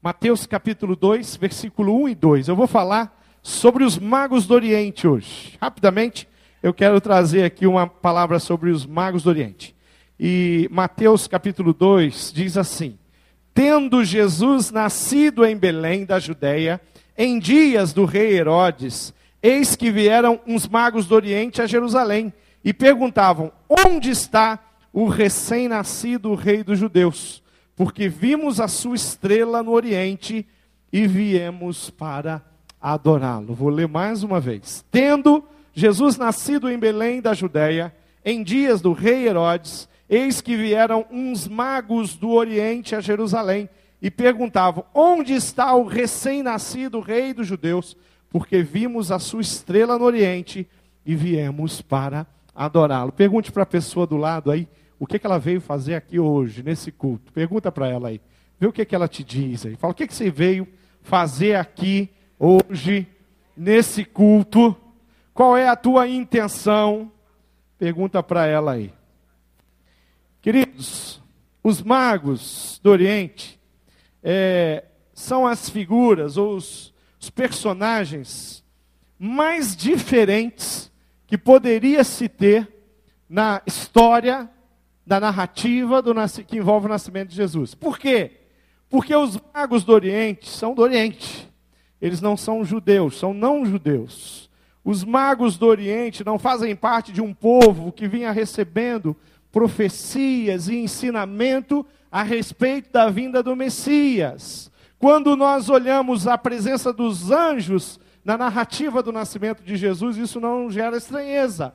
Mateus capítulo 2, versículo 1 e 2. Eu vou falar sobre os magos do Oriente hoje. Rapidamente, eu quero trazer aqui uma palavra sobre os magos do Oriente. E Mateus capítulo 2 diz assim: Tendo Jesus nascido em Belém da Judéia, em dias do rei Herodes, eis que vieram uns magos do Oriente a Jerusalém e perguntavam: Onde está o recém-nascido rei dos judeus? Porque vimos a sua estrela no Oriente e viemos para adorá-lo. Vou ler mais uma vez. Tendo Jesus nascido em Belém da Judéia, em dias do rei Herodes, eis que vieram uns magos do Oriente a Jerusalém e perguntavam: Onde está o recém-nascido rei dos judeus? Porque vimos a sua estrela no Oriente e viemos para adorá-lo. Pergunte para a pessoa do lado aí, o que, que ela veio fazer aqui hoje, nesse culto. Pergunta para ela aí. Vê o que, que ela te diz aí. Fala, o que, que você veio fazer aqui hoje, nesse culto? Qual é a tua intenção? Pergunta para ela aí. Queridos, os magos do Oriente é, são as figuras ou os, os personagens mais diferentes que poderia se ter na história da narrativa do, que envolve o nascimento de Jesus. Por quê? Porque os magos do Oriente são do Oriente. Eles não são judeus, são não judeus. Os magos do Oriente não fazem parte de um povo que vinha recebendo profecias e ensinamento a respeito da vinda do Messias. Quando nós olhamos a presença dos anjos na narrativa do nascimento de Jesus, isso não gera estranheza.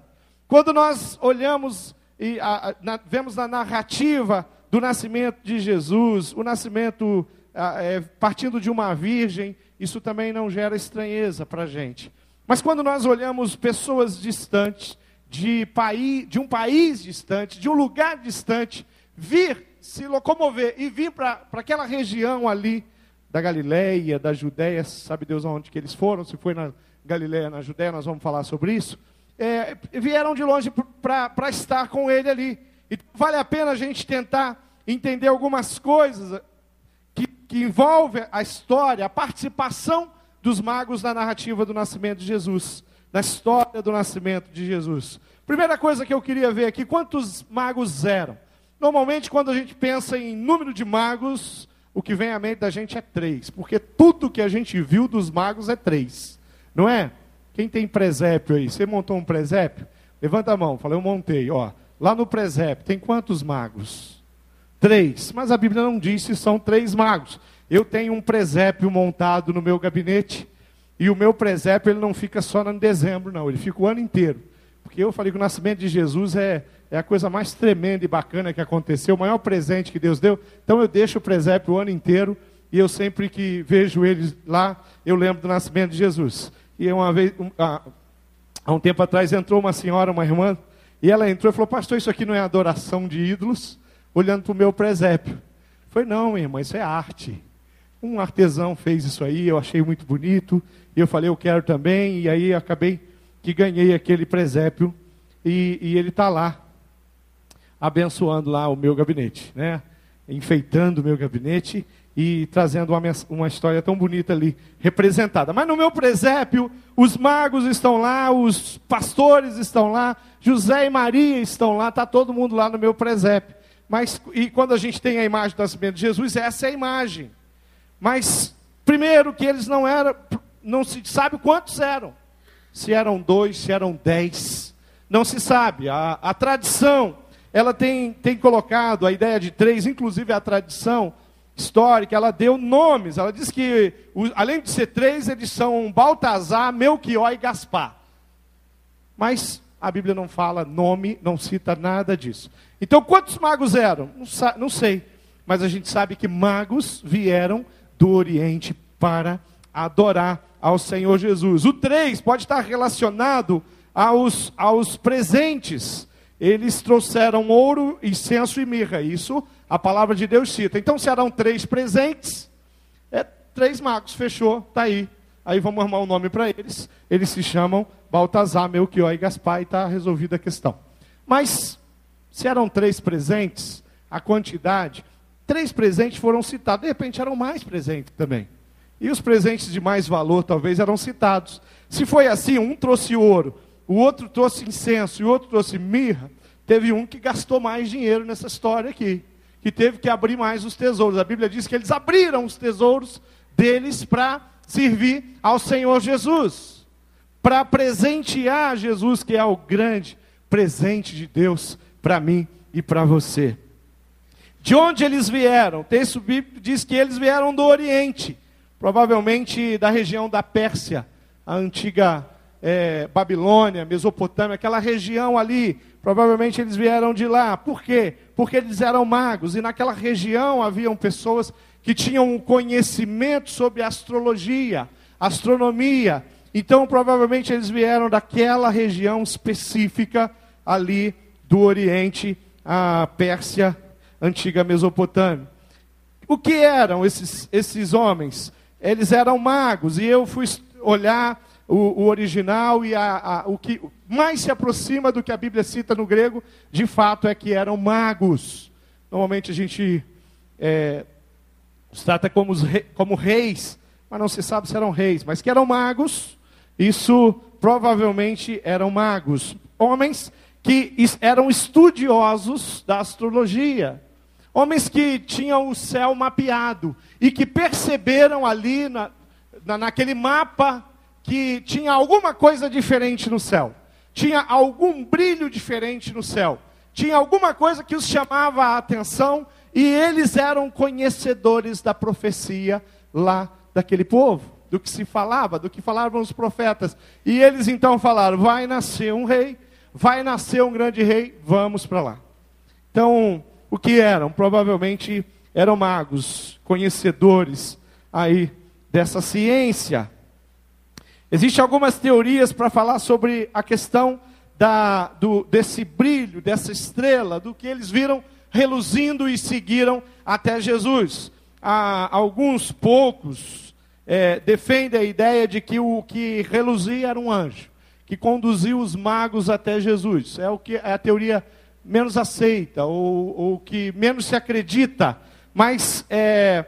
Quando nós olhamos e a, na, vemos na narrativa do nascimento de Jesus, o nascimento a, é, partindo de uma virgem, isso também não gera estranheza para a gente. Mas quando nós olhamos pessoas distantes, de, país, de um país distante, de um lugar distante, vir se locomover e vir para aquela região ali da Galileia, da Judéia, sabe Deus aonde que eles foram, se foi na Galileia, na Judéia, nós vamos falar sobre isso. É, vieram de longe para estar com ele ali. E vale a pena a gente tentar entender algumas coisas que, que envolvem a história, a participação dos magos na narrativa do nascimento de Jesus da história do nascimento de Jesus. Primeira coisa que eu queria ver aqui, quantos magos eram? Normalmente, quando a gente pensa em número de magos, o que vem à mente da gente é três, porque tudo que a gente viu dos magos é três, não é? Quem tem presépio aí? Você montou um presépio? Levanta a mão, falei, eu montei, ó. Lá no presépio, tem quantos magos? Três. Mas a Bíblia não diz se são três magos. Eu tenho um presépio montado no meu gabinete e o meu presépio ele não fica só em dezembro, não, ele fica o ano inteiro. Porque eu falei que o nascimento de Jesus é, é a coisa mais tremenda e bacana que aconteceu, o maior presente que Deus deu. Então eu deixo o presépio o ano inteiro e eu sempre que vejo ele lá, eu lembro do nascimento de Jesus. E uma vez, um, há, há um tempo atrás, entrou uma senhora, uma irmã, e ela entrou e falou: Pastor, isso aqui não é adoração de ídolos? Olhando para o meu presépio. Foi, não, irmã, isso é arte. Um artesão fez isso aí, eu achei muito bonito, e eu falei, eu quero também, e aí acabei que ganhei aquele presépio, e, e ele está lá, abençoando lá o meu gabinete, né? enfeitando o meu gabinete e trazendo uma, uma história tão bonita ali representada. Mas no meu presépio, os magos estão lá, os pastores estão lá, José e Maria estão lá, está todo mundo lá no meu presépio. Mas, e quando a gente tem a imagem do nascimento de Jesus, essa é a imagem. Mas, primeiro, que eles não eram, não se sabe quantos eram. Se eram dois, se eram dez. Não se sabe. A, a tradição, ela tem, tem colocado a ideia de três, inclusive a tradição histórica, ela deu nomes. Ela diz que, além de ser três, eles são Baltazar, Melchior e Gaspar. Mas a Bíblia não fala nome, não cita nada disso. Então, quantos magos eram? Não, sei. Mas a gente sabe que magos vieram do Oriente para adorar ao Senhor Jesus. O 3 pode estar relacionado aos, aos presentes. Eles trouxeram ouro, incenso e mirra. Isso a palavra de Deus cita. Então serão três presentes. É três magos, fechou, está aí. Aí vamos arrumar um nome para eles. Eles se chamam Baltazar, Melchior e Gaspar e está resolvida a questão. Mas se eram três presentes, a quantidade três presentes foram citados. De repente eram mais presentes também. E os presentes de mais valor talvez eram citados. Se foi assim, um trouxe ouro, o outro trouxe incenso e o outro trouxe mirra, teve um que gastou mais dinheiro nessa história aqui, que teve que abrir mais os tesouros. A Bíblia diz que eles abriram os tesouros deles para servir ao Senhor Jesus, para presentear Jesus, que é o grande presente de Deus para mim e para você. De onde eles vieram? O texto bíblico diz que eles vieram do Oriente, provavelmente da região da Pérsia, a antiga é, Babilônia, Mesopotâmia, aquela região ali. Provavelmente eles vieram de lá. Por quê? Porque eles eram magos e naquela região haviam pessoas que tinham um conhecimento sobre astrologia, astronomia. Então, provavelmente eles vieram daquela região específica ali do Oriente, a Pérsia, antiga Mesopotâmia. O que eram esses, esses homens? Eles eram magos, e eu fui olhar o, o original e a, a, o que mais se aproxima do que a Bíblia cita no grego, de fato, é que eram magos. Normalmente a gente é, os trata como, como reis, mas não se sabe se eram reis, mas que eram magos, isso provavelmente eram magos. Homens que eram estudiosos da astrologia. Homens que tinham o céu mapeado e que perceberam ali na, na, naquele mapa que tinha alguma coisa diferente no céu. Tinha algum brilho diferente no céu. Tinha alguma coisa que os chamava a atenção e eles eram conhecedores da profecia lá daquele povo, do que se falava, do que falavam os profetas. E eles então falaram: vai nascer um rei vai nascer um grande rei, vamos para lá. Então, o que eram? Provavelmente eram magos, conhecedores aí dessa ciência. Existem algumas teorias para falar sobre a questão da, do, desse brilho, dessa estrela, do que eles viram reluzindo e seguiram até Jesus. Há alguns poucos é, defendem a ideia de que o que reluzia era um anjo que conduziu os magos até Jesus. É o que é a teoria menos aceita, ou, ou que menos se acredita, mas é,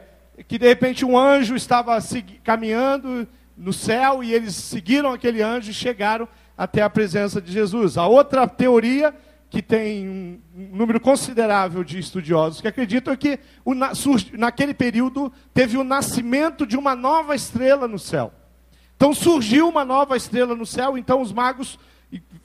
que de repente um anjo estava caminhando no céu e eles seguiram aquele anjo e chegaram até a presença de Jesus. A outra teoria, que tem um número considerável de estudiosos que acreditam, é que o, naquele período teve o nascimento de uma nova estrela no céu. Então surgiu uma nova estrela no céu, então os magos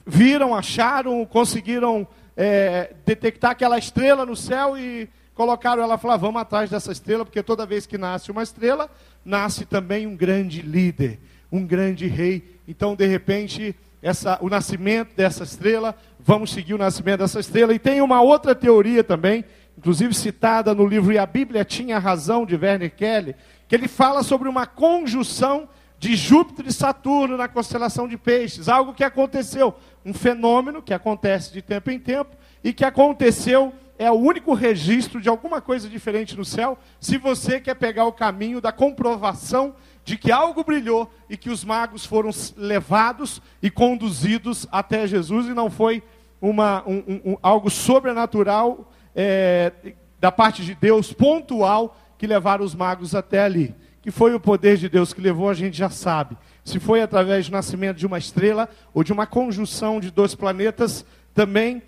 viram, acharam, conseguiram é, detectar aquela estrela no céu e colocaram ela e falaram, vamos atrás dessa estrela, porque toda vez que nasce uma estrela, nasce também um grande líder, um grande rei. Então, de repente, essa, o nascimento dessa estrela, vamos seguir o nascimento dessa estrela. E tem uma outra teoria também, inclusive citada no livro E a Bíblia Tinha Razão, de Werner Kelly, que ele fala sobre uma conjunção de Júpiter e Saturno na constelação de Peixes, algo que aconteceu, um fenômeno que acontece de tempo em tempo e que aconteceu é o único registro de alguma coisa diferente no céu, se você quer pegar o caminho da comprovação de que algo brilhou e que os magos foram levados e conduzidos até Jesus e não foi uma, um, um, algo sobrenatural é, da parte de Deus, pontual, que levaram os magos até ali que foi o poder de Deus que levou, a gente já sabe. Se foi através do nascimento de uma estrela ou de uma conjunção de dois planetas, também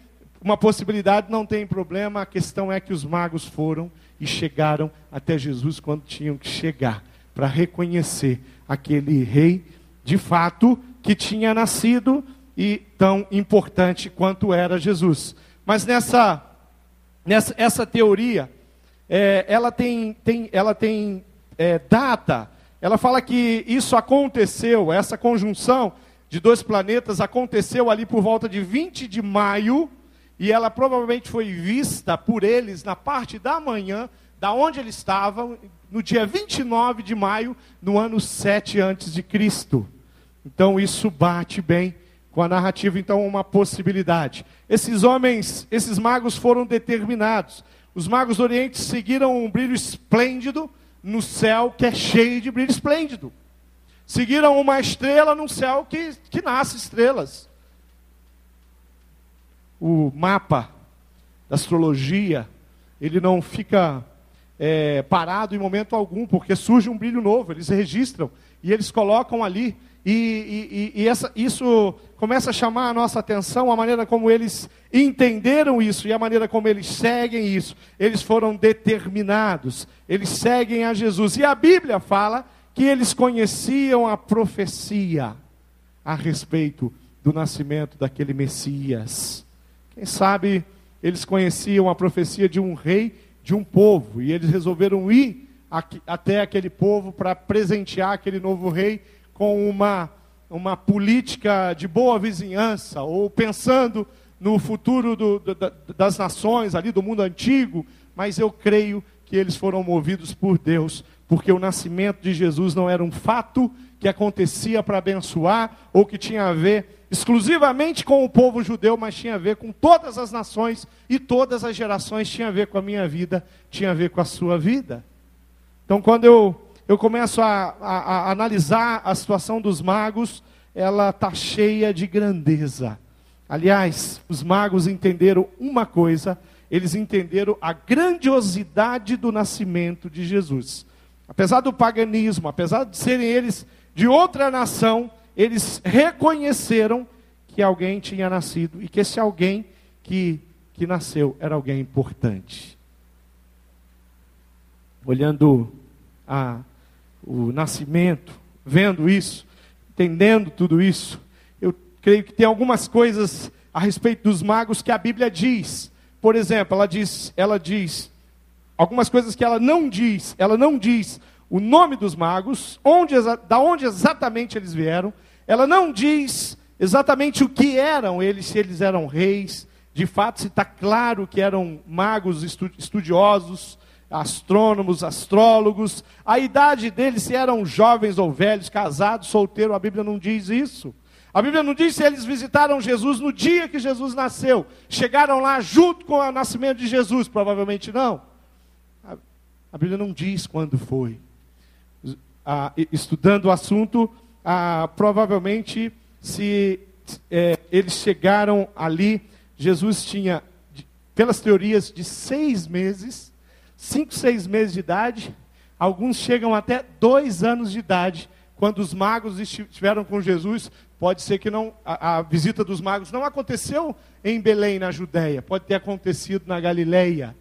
uma possibilidade, não tem problema. A questão é que os magos foram e chegaram até Jesus quando tinham que chegar, para reconhecer aquele rei, de fato, que tinha nascido e tão importante quanto era Jesus. Mas nessa, nessa essa teoria, é, ela tem, tem, ela tem é, data, ela fala que isso aconteceu, essa conjunção de dois planetas aconteceu ali por volta de 20 de maio, e ela provavelmente foi vista por eles na parte da manhã, da onde eles estavam, no dia 29 de maio, no ano 7 antes de Cristo. Então isso bate bem com a narrativa, então uma possibilidade. Esses homens, esses magos foram determinados. Os magos do Oriente seguiram um brilho esplêndido, no céu que é cheio de brilho esplêndido. Seguiram uma estrela num céu que, que nasce estrelas. O mapa da astrologia, ele não fica é, parado em momento algum, porque surge um brilho novo, eles registram e eles colocam ali. E, e, e essa, isso começa a chamar a nossa atenção, a maneira como eles entenderam isso e a maneira como eles seguem isso. Eles foram determinados, eles seguem a Jesus. E a Bíblia fala que eles conheciam a profecia a respeito do nascimento daquele Messias. Quem sabe eles conheciam a profecia de um rei de um povo e eles resolveram ir até aquele povo para presentear aquele novo rei com uma, uma política de boa vizinhança ou pensando no futuro do, das nações ali do mundo antigo, mas eu creio que eles foram movidos por Deus, porque o nascimento de Jesus não era um fato que acontecia para abençoar ou que tinha a ver exclusivamente com o povo judeu, mas tinha a ver com todas as nações e todas as gerações, tinha a ver com a minha vida, tinha a ver com a sua vida. Então, quando eu, eu começo a, a, a analisar a situação dos magos, ela está cheia de grandeza. Aliás, os magos entenderam uma coisa, eles entenderam a grandiosidade do nascimento de Jesus. Apesar do paganismo, apesar de serem eles de outra nação, eles reconheceram que alguém tinha nascido e que esse alguém que, que nasceu era alguém importante. Olhando a, o nascimento, vendo isso, entendendo tudo isso, eu creio que tem algumas coisas a respeito dos magos que a Bíblia diz. Por exemplo, ela diz, ela diz algumas coisas que ela não diz. Ela não diz o nome dos magos, onde, da onde exatamente eles vieram. Ela não diz exatamente o que eram eles, se eles eram reis. De fato, se está claro que eram magos estudiosos, astrônomos, astrólogos. A idade deles, se eram jovens ou velhos, casados, solteiros, a Bíblia não diz isso. A Bíblia não diz se eles visitaram Jesus no dia que Jesus nasceu. Chegaram lá junto com o nascimento de Jesus, provavelmente não. A Bíblia não diz quando foi ah, estudando o assunto, ah, provavelmente, se é, eles chegaram ali, Jesus tinha, pelas teorias, de seis meses, cinco, seis meses de idade, alguns chegam até dois anos de idade, quando os magos estiveram com Jesus, pode ser que não a, a, visita dos magos não aconteceu em Belém, na Judéia, pode ter acontecido na Galileia.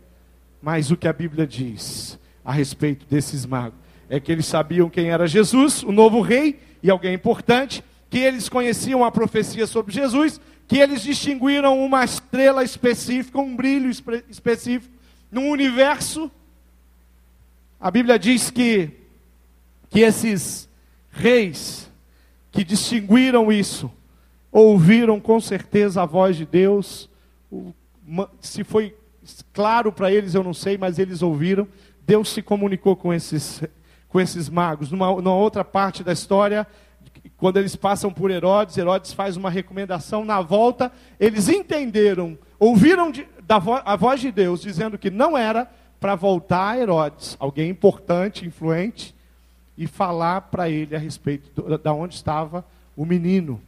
Mas o que a Bíblia diz a respeito desses magos é que eles sabiam quem era Jesus, o novo rei, e alguém importante, que eles conheciam a profecia sobre Jesus, que eles distinguiram uma estrela específica, um brilho específico, num universo. A Bíblia diz que, que esses reis que distinguiram isso, ouviram com certeza a voz de Deus. Se foi claro para eles, eu não sei, mas eles ouviram. Deus se comunicou com esses com esses magos. Numa, numa outra parte da história, quando eles passam por Herodes, Herodes faz uma recomendação. Na volta, eles entenderam, ouviram de, da vo, a voz de Deus dizendo que não era para voltar a Herodes, alguém importante, influente, e falar para ele a respeito de da onde estava o menino,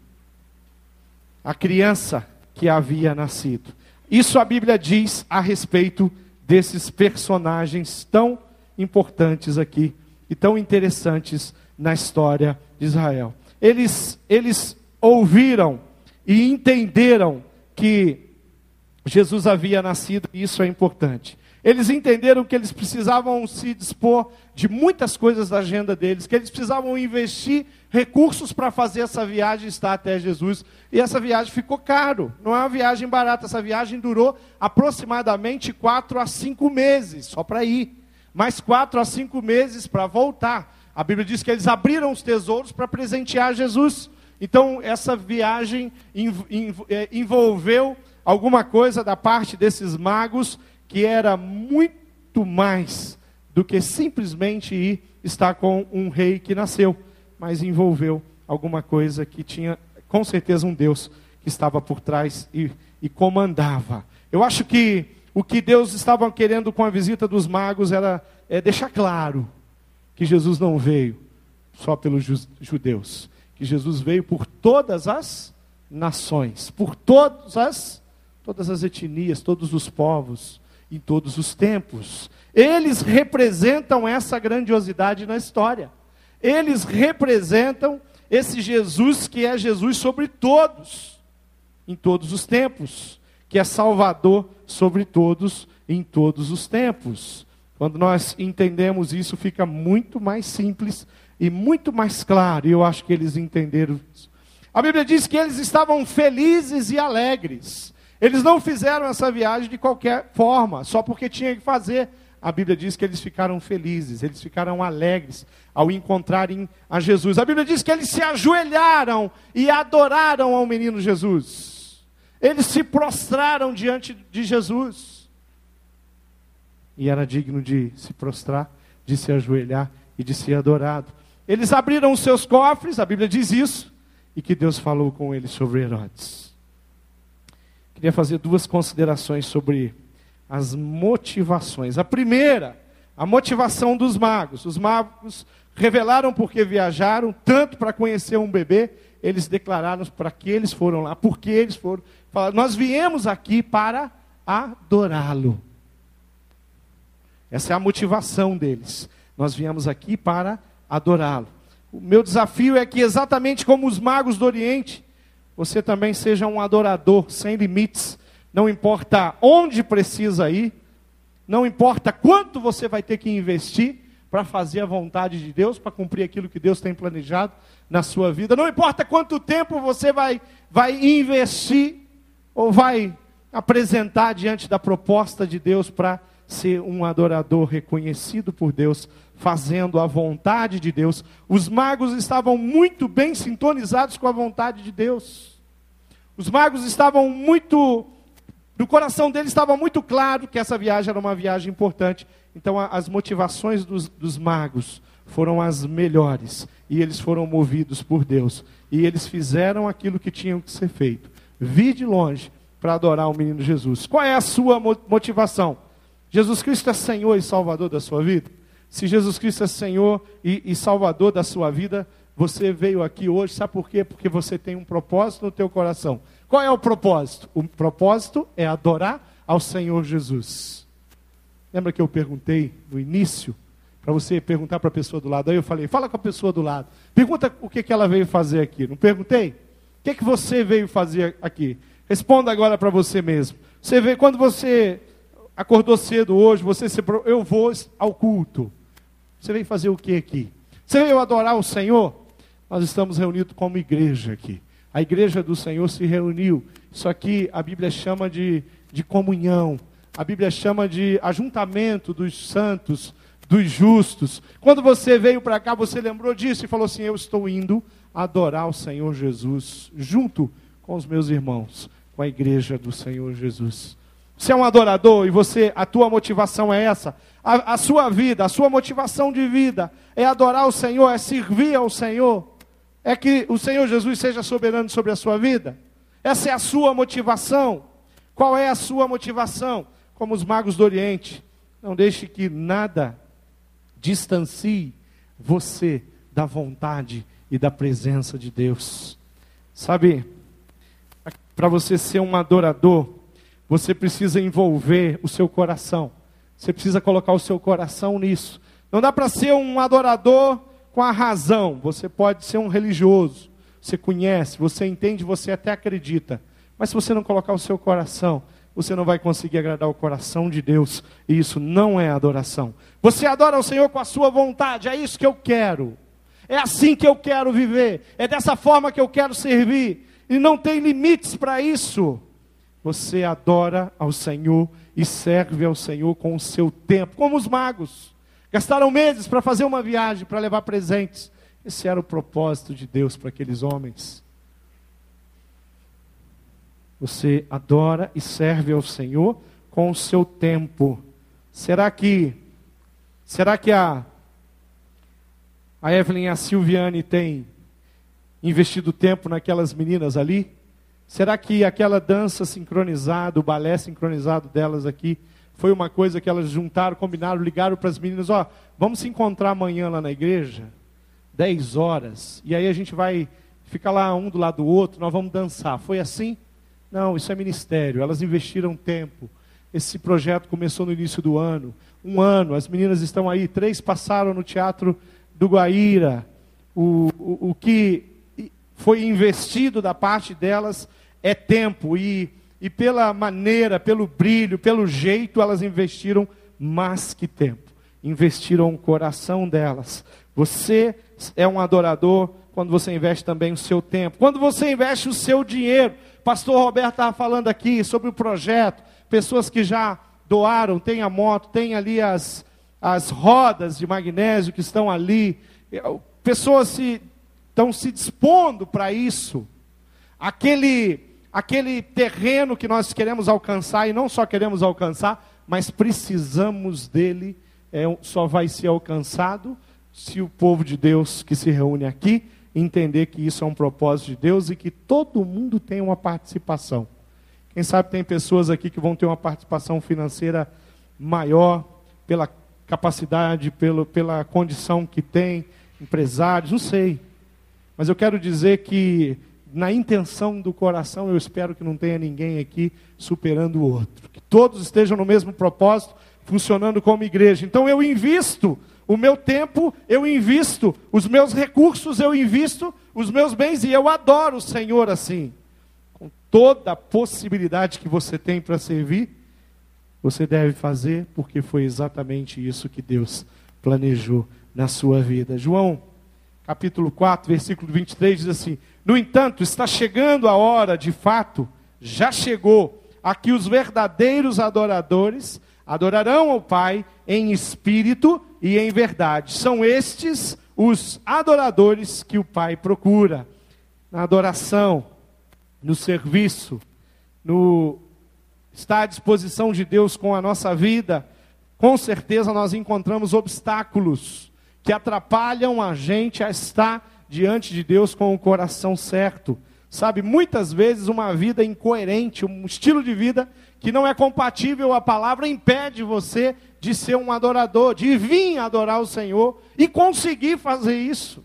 a criança que havia nascido. Isso a Bíblia diz a respeito desses personagens tão importantes aqui e tão interessantes na história de Israel. Eles, eles ouviram e entenderam que Jesus havia nascido, e isso é importante. Eles entenderam que eles precisavam se dispor de muitas coisas da agenda deles, que eles precisavam investir recursos para fazer essa viagem estar até Jesus. E essa viagem ficou caro. Não é uma viagem barata. Essa viagem durou aproximadamente quatro a cinco meses só para ir mais quatro a cinco meses para voltar. A Bíblia diz que eles abriram os tesouros para presentear Jesus. Então, essa viagem é, envolveu alguma coisa da parte desses magos que era muito mais do que simplesmente ir estar com um rei que nasceu, mas envolveu alguma coisa que tinha, com certeza, um Deus que estava por trás e, e comandava. Eu acho que o que Deus estava querendo com a visita dos magos era é, deixar claro que Jesus não veio só pelos judeus, que Jesus veio por todas as nações, por todas as, todas as etnias, todos os povos. em todos os tempos. Eles representam essa grandiosidade na história. Eles representam esse Jesus que é Jesus sobre todos, em todos os tempos, que é Salvador sobre todos, em todos os tempos. Quando nós entendemos isso, fica muito mais simples e muito mais claro, e eu acho que eles entenderam isso. A Bíblia diz que eles estavam felizes e alegres. Eles não fizeram essa viagem de qualquer forma, só porque tinha que fazer. A Bíblia diz que eles ficaram felizes, eles ficaram alegres ao encontrarem a Jesus. A Bíblia diz que eles se ajoelharam e adoraram ao menino Jesus. Eles se prostraram diante de Jesus. E era digno de se prostrar, de se ajoelhar e de ser adorado. Eles abriram os seus cofres, a Bíblia diz isso, e que Deus falou com eles sobre Herodes. Queria fazer duas considerações sobre as motivações. A primeira, a motivação dos magos. Os magos revelaram porque viajaram, tanto para conhecer um bebê, eles declararam para que eles foram lá, porque eles foram. Falaram, nós viemos aqui para adorá-lo. Essa é a motivação deles. Nós viemos aqui para adorá-lo. O meu desafio é que, exatamente como os magos do Oriente, você também seja um adorador sem limites. Não importa onde precisa ir, não importa quanto você vai ter que investir para fazer a vontade de Deus, para cumprir aquilo que Deus tem planejado na sua vida. Não importa quanto tempo você vai, vai investir ou vai apresentar diante da proposta de Deus para ser um adorador reconhecido por Deus, fazendo a vontade de Deus. Os magos estavam muito bem sintonizados com a vontade de Deus. Os magos estavam muito. No coração deles estava muito claro que essa viagem era uma viagem importante. Então, a, as motivações dos, dos magos foram as melhores. E eles foram movidos por Deus. E eles fizeram aquilo que tinham que ser feito. Vir de longe para adorar o menino Jesus. Qual é a sua motivação? Jesus Cristo é Senhor e Salvador da sua vida? Se Jesus Cristo é Senhor e, e, Salvador da sua vida, você veio aqui hoje, sabe por quê? Porque você tem um propósito no teu coração. Qual é o propósito? O propósito é adorar ao Senhor Jesus. Lembra que eu perguntei no início, para você perguntar para a pessoa do lado? Aí eu falei, fala com a pessoa do lado. Pergunta o que, que ela veio fazer aqui. Não perguntei? O que, que você veio fazer aqui? Responda agora para você mesmo. Você vê, quando você acordou cedo hoje, você se eu vou ao culto. Você veio fazer o que aqui? Você veio adorar o Senhor? Nós estamos reunidos como igreja aqui. A igreja do Senhor se reuniu. Isso aqui a Bíblia chama de, de comunhão. A Bíblia chama de ajuntamento dos santos, dos justos. Quando você veio para cá, você lembrou disso e falou assim: Eu estou indo adorar o Senhor Jesus, junto com os meus irmãos, com a igreja do Senhor Jesus. Você é um adorador e você, a tua motivação é essa. A, a, sua vida, a sua motivação de vida é adorar o Senhor, é servir ao Senhor. É que o Senhor Jesus seja soberano sobre a sua vida. Essa é a sua motivação. Qual é a sua motivação? Como os magos do Oriente. Não deixe que nada distancie você da vontade e da presença de Deus. Sabe, para você ser um adorador, você precisa envolver o seu coração. Você precisa colocar o seu coração nisso. Não dá para ser um adorador com a razão. Você pode ser um religioso. Você conhece, você entende, você até acredita. Mas se você não colocar o seu coração, você não vai conseguir agradar o coração de Deus. E isso não é adoração. Você adora o Senhor com a sua vontade. É isso que eu quero. É assim que eu quero viver. É dessa forma que eu quero servir. E não tem limites para isso você adora ao Senhor e serve ao Senhor com o seu tempo, como os magos. Gastaram meses para fazer uma viagem, para levar presentes. Esse era o propósito de Deus para aqueles homens. Você adora e serve ao Senhor com o seu tempo. Será que será que a a Evelyn e a Silviane têm investido tempo naquelas meninas ali? Será que aquela dança sincronizada, o balé sincronizado delas aqui, foi uma coisa que elas juntaram, combinaram, ligaram para as meninas, ó, vamos se encontrar amanhã lá na igreja, 10 horas, e aí a gente vai ficar lá um do lado do outro, nós vamos dançar. Foi assim? Não, isso é ministério. Elas investiram tempo, Esse projeto começou no início do ano. Um ano, as meninas estão aí, três passaram no Teatro do Guaíra. O, o, o que foi investido da parte delas é tempo. E, e pela maneira, pelo brilho, pelo jeito, elas investiram mais que tempo. Investiram o coração delas. Você é um adorador quando você investe também o seu tempo. Quando você investe o seu dinheiro. Pastor Roberto estava falando aqui sobre o projeto. Pessoas que já doaram, tem a moto, tem ali as, as rodas de magnésio que estão ali. Pessoas se, estão se dispondo para isso. Aquele, aquele terreno que nós queremos alcançar, e não só queremos alcançar, mas precisamos dele, é, só vai ser alcançado se o povo de Deus que se reúne aqui entender que isso é um propósito de Deus e que todo mundo tem uma participação. Quem sabe tem pessoas aqui que vão ter uma participação financeira maior pela capacidade, pelo, pela condição que tem, empresários, não sei. Mas eu quero dizer que na intenção do coração, eu espero que não tenha ninguém aqui superando o outro. Que todos estejam no mesmo propósito, funcionando como igreja. Então eu invisto o meu tempo, eu invisto os meus recursos, eu invisto os meus bens e eu adoro o Senhor assim toda a possibilidade que você tem para servir, você deve fazer, porque foi exatamente isso que Deus planejou na sua vida. João, capítulo 4, versículo 23 diz assim: No entanto, está chegando a hora, de fato, já chegou, a que os verdadeiros adoradores adorarão ao Pai em espírito em verdade. São estes os adoradores que o Pai procura. Na adoração, no serviço, no estar à disposição de Deus com a nossa vida, com certeza nós encontramos obstáculos que atrapalham a gente a estar diante de Deus com o coração certo. Sabe, muitas vezes uma vida incoerente, um estilo de vida que não é compatível à palavra, impede você de ser um adorador, de vir adorar o Senhor e conseguir fazer isso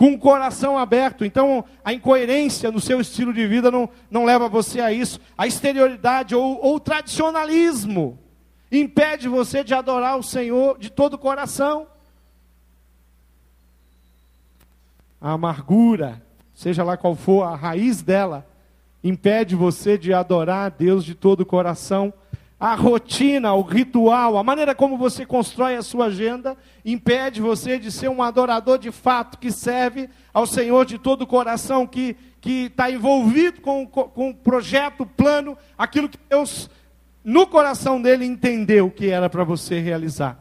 com o coração aberto. Então, a incoerência no seu estilo de vida não, não leva você a isso. A exterioridade ou, ou o tradicionalismo impede você de adorar o Senhor de todo o coração. A amargura, seja lá qual for a raiz dela, impede você de adorar a Deus de todo o coração a rotina, o ritual, a maneira como você constrói a sua agenda, impede você de ser um adorador de fato, que serve ao Senhor de todo o coração, que está envolvido com, com o projeto, o plano, aquilo que Deus, no coração dele, entendeu que era para você realizar.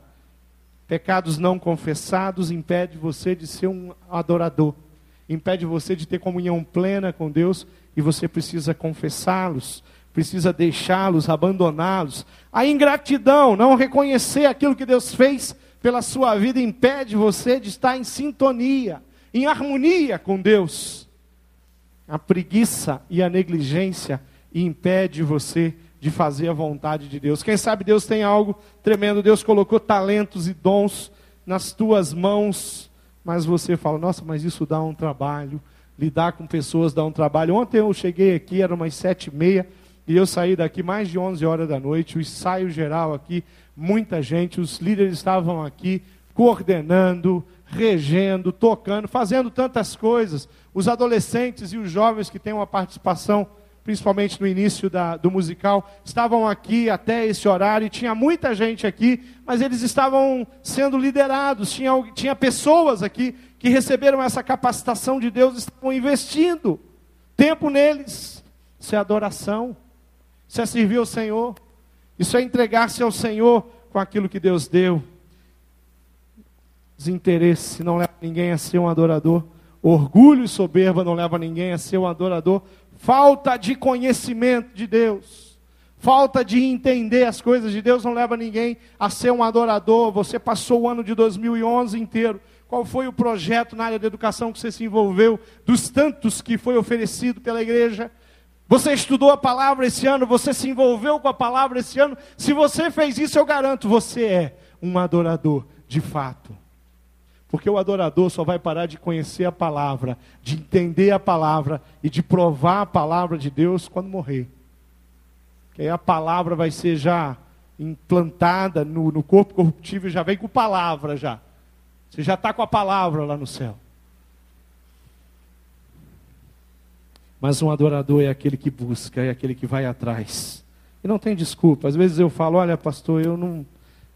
Pecados não confessados impede você de ser um adorador, impede você de ter comunhão plena com Deus, e você precisa confessá-los precisa deixá-los, abandoná-los. A ingratidão, não reconhecer aquilo que Deus fez pela sua vida, impede você de estar em sintonia, em harmonia com Deus. A preguiça e a negligência impede você de fazer a vontade de Deus. Quem sabe Deus tem algo tremendo, Deus colocou talentos e dons nas tuas mãos, mas você fala: "Nossa, mas isso dá um trabalho, lidar com pessoas dá um trabalho". Ontem eu cheguei aqui, era umas sete e meia, e eu saí daqui mais de 11 horas da noite, o ensaio geral aqui, muita gente, os líderes estavam aqui coordenando, regendo, tocando, fazendo tantas coisas. Os adolescentes e os jovens que têm uma participação, principalmente no início da, do musical, estavam aqui até esse horário e tinha muita gente aqui, mas eles estavam sendo liderados, tinha, tinha pessoas aqui que receberam essa capacitação de Deus, estavam investindo tempo neles. Isso é adoração. Isso é servir ao Senhor. Isso é entregar-se ao Senhor com aquilo que Deus deu. Desinteresse não leva ninguém a ser um adorador. Orgulho e soberba não leva ninguém a ser um adorador. Falta de conhecimento de Deus. Falta de entender as coisas de Deus não leva ninguém a ser um adorador. Você passou o ano de 2011 inteiro. Qual foi o projeto na área da educação que você se envolveu? Dos tantos que foi oferecido pela igreja? Você estudou a palavra esse ano, você se envolveu com a palavra esse ano. Se você fez isso, eu garanto, você é um adorador de fato. Porque o adorador só vai parar de conhecer a palavra, de entender a palavra e de provar a palavra de Deus quando morrer. que aí a palavra vai ser já implantada no, no corpo corruptível, já vem com palavra já. Você já está com a palavra lá no céu. Mas um adorador é aquele que busca, é aquele que vai atrás. E não tem desculpa. Às vezes eu falo, olha, pastor, eu não,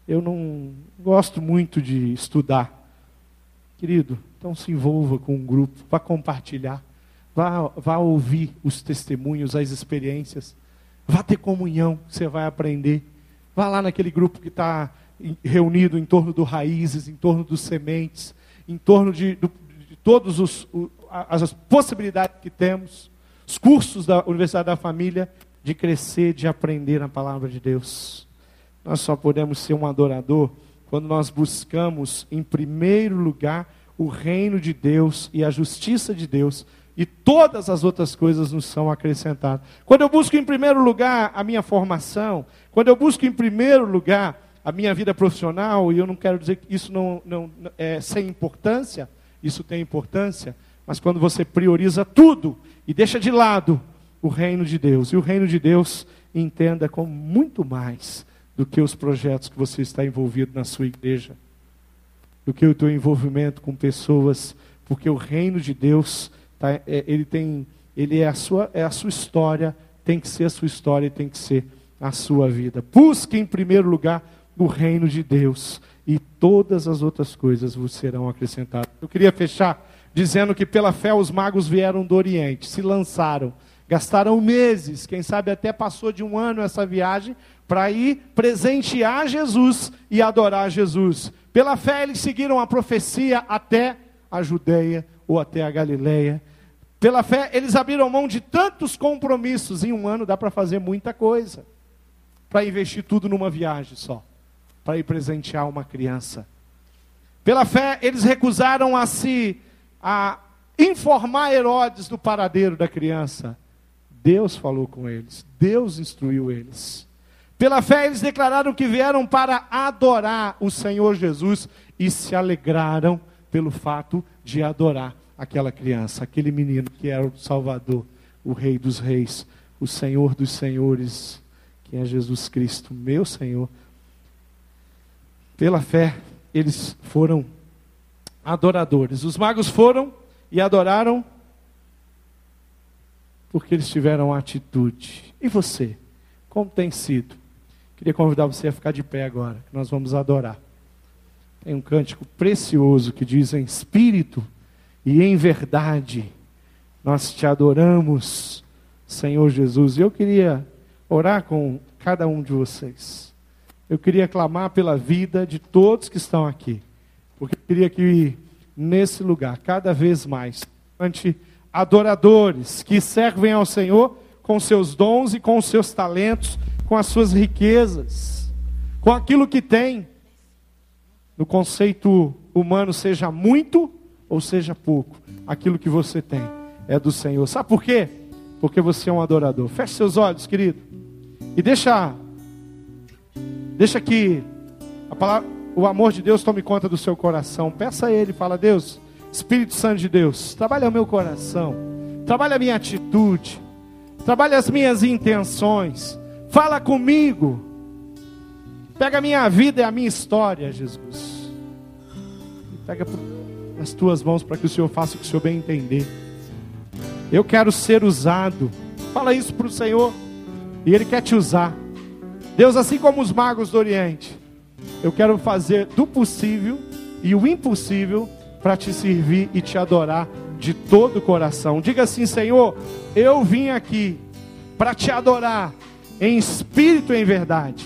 eu não gosto muito de estudar. Querido, então se envolva com um grupo, vá compartilhar, vá, vá ouvir os testemunhos, as experiências, vá ter comunhão, você vai aprender. Vá lá naquele grupo que está reunido em torno do raízes, em torno dos sementes, em torno de, de, de todas as possibilidades que temos, os cursos da Universidade da Família, de crescer, de aprender na palavra de Deus. Nós só podemos ser um adorador quando nós buscamos, em primeiro lugar, o reino de Deus e a justiça de Deus, e todas as outras coisas nos são acrescentadas. Quando eu busco em primeiro lugar a minha formação, quando eu busco em primeiro lugar a minha vida profissional, e eu não quero dizer que isso não, não é sem importância, isso tem importância, mas quando você prioriza tudo e deixa de lado o reino de Deus, e o reino de Deus entenda como muito mais do que os projetos que você está envolvido na sua igreja, do que o teu envolvimento com pessoas, porque o reino de Deus tá, é, ele tem, ele é a sua, é a sua história, tem que ser a sua história, tem que ser a sua vida. Busque em primeiro lugar o reino de Deus e todas as outras coisas vos serão acrescentadas. Eu queria fechar dizendo que pela fé os magos vieram do Oriente, se lançaram, gastaram meses, quem sabe até passou de um ano essa viagem para ir presentear Jesus e adorar Jesus. Pela fé eles seguiram a profecia até a Judeia ou até a Galileia. Pela fé eles abriram mão de tantos compromissos. Em um ano dá para fazer muita coisa. Para investir tudo numa viagem só. Para ir presentear uma criança. Pela fé eles recusaram a se a informar Herodes do paradeiro da criança. Deus falou com eles. Deus instruiu eles. Pela fé, eles declararam que vieram para adorar o Senhor Jesus e se alegraram pelo fato de adorar aquela criança, aquele menino que era o Salvador, o Rei dos Reis, o Senhor dos Senhores, que é Jesus Cristo, meu Senhor. Pela fé, eles foram adoradores. Os magos foram e adoraram porque eles tiveram atitude. E você? Como tem sido? Queria convidar você a ficar de pé agora, que nós vamos adorar. Tem um cântico precioso que diz em espírito e em verdade, nós te adoramos, Senhor Jesus. E eu queria orar com cada um de vocês. Eu queria clamar pela vida de todos que estão aqui. Porque eu queria que nesse lugar, cada vez mais, ante adoradores que servem ao Senhor com seus dons e com seus talentos, com as suas riquezas, com aquilo que tem. No conceito humano, seja muito ou seja pouco, aquilo que você tem é do Senhor. Sabe por quê? Porque você é um adorador. Feche seus olhos, querido, e deixa, deixa que palavra, o amor de Deus tome conta do seu coração. Peça a Ele, fala Deus, Espírito Santo de Deus, trabalha o meu coração, trabalha a minha atitude, trabalha as minhas intenções. Fala comigo. Pega a minha vida e a minha história, Jesus. Pega as tuas mãos para que o Senhor faça o que o Senhor bem entender. Eu quero ser usado. Fala isso para o Senhor. E Ele quer te usar. Deus, assim como os magos do Oriente, eu quero fazer do possível e o impossível para te servir e te adorar de todo o coração. Diga assim, Senhor, eu vim aqui para te adorar em espírito e em verdade.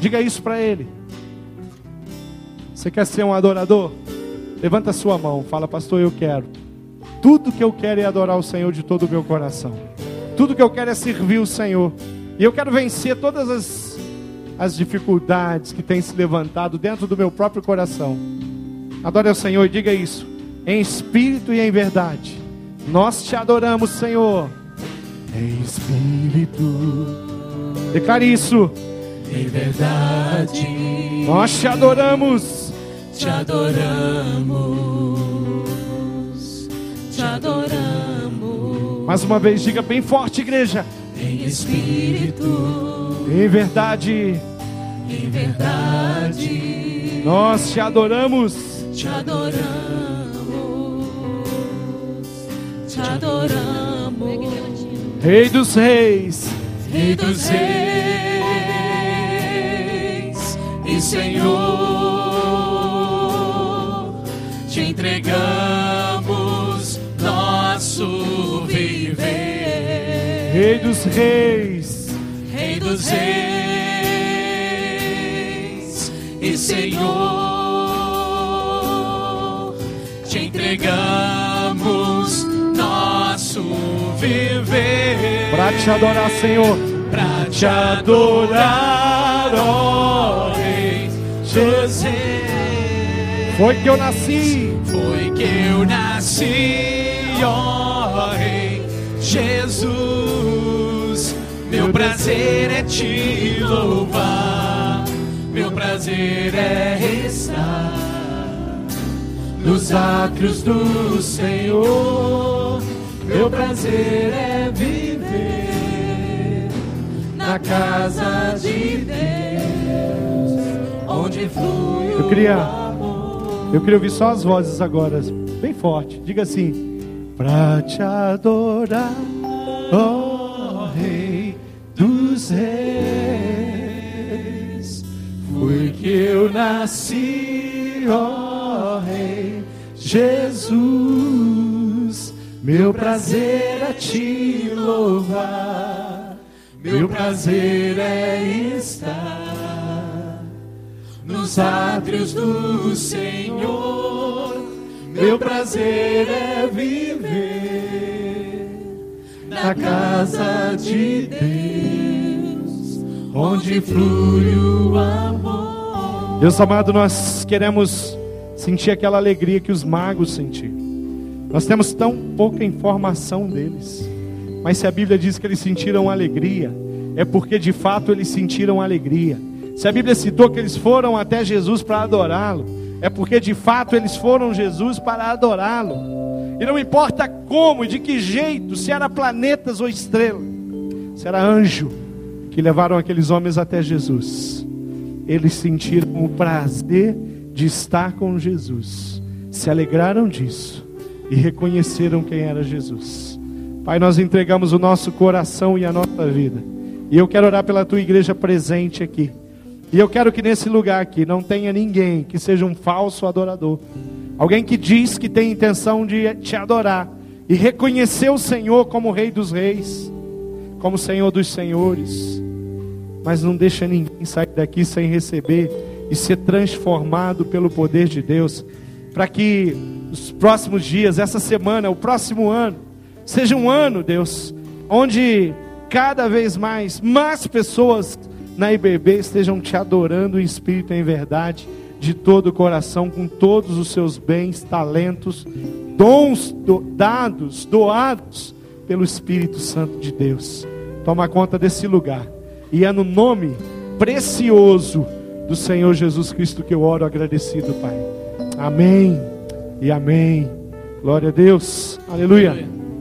Diga isso para ele. Você quer ser um adorador? Levanta a sua mão, fala, pastor, eu quero. Tudo que eu quero é adorar o Senhor de todo o meu coração. Tudo que eu quero é servir o Senhor. E eu quero vencer todas as, as dificuldades que têm se levantado dentro do meu próprio coração. Adore ao Senhor e diga isso, em espírito e em verdade. Nós te adoramos, Senhor. Em espírito Declare isso. Em verdade, nós te adoramos. Te adoramos. Te adoramos. Mais uma vez, diga bem forte, igreja. em espírito, em verdade, em verdade. Nós te adoramos, te adoramos, te adoramos, Rei dos Reis, Rei dos Reis e Senhor, te entregamos nosso viver. Rei dos Reis, Rei dos Reis e Senhor, te entregamos nosso viver. para te adorar, Senhor. Pra te adorar, ó Rei José. Foi que eu nasci, Foi que eu nasci, ó Rei Jesus. Meu prazer é te louvar, meu prazer é estar nos átrios do Senhor. Meu prazer é viver na casa de Deus, onde flui Eu queria- o amor. eu queria ouvir só as vozes agora, bem forte. Diga assim: Pra te adorar, ó Rei dos Reis. Foi que eu nasci, ó Rei Jesus. Meu prazer é te louvar, meu prazer é estar nos átrios do Senhor. Meu prazer é viver na casa de Deus, onde flui o amor. Deus amado, nós queremos sentir aquela alegria que os magos sentiram. Nós temos tão pouca informação deles, mas se a Bíblia diz que eles sentiram alegria, é porque de fato eles sentiram alegria. Se a Bíblia citou que eles foram até Jesus para adorá-lo, é porque de fato eles foram Jesus para adorá-lo. E não importa como e de que jeito, se era planetas ou estrelas, se era anjo que levaram aqueles homens até Jesus eles sentiram o prazer de estar com Jesus, se alegraram disso e reconheceram quem era Jesus. Pai, nós entregamos o nosso coração e a nossa vida, e eu quero orar pela tua igreja presente aqui. E eu quero que nesse lugar aqui não tenha ninguém que seja um falso adorador, alguém que diz que tem intenção de te adorar e reconhecer o Senhor como Rei dos Reis, como Senhor dos Senhores mas não deixa ninguém sair daqui sem receber e ser transformado pelo poder de Deus, para que os próximos dias, essa semana, o próximo ano, seja um ano, Deus, onde cada vez mais, mais pessoas na IBB estejam te adorando em espírito e em verdade, de todo o coração, com todos os seus bens, talentos, dons do- dados, doados pelo Espírito Santo de Deus. Toma conta desse lugar. E é no nome precioso do Senhor Jesus Cristo que eu oro agradecido, Pai. Amém e amém. Glória a Deus. Aleluia.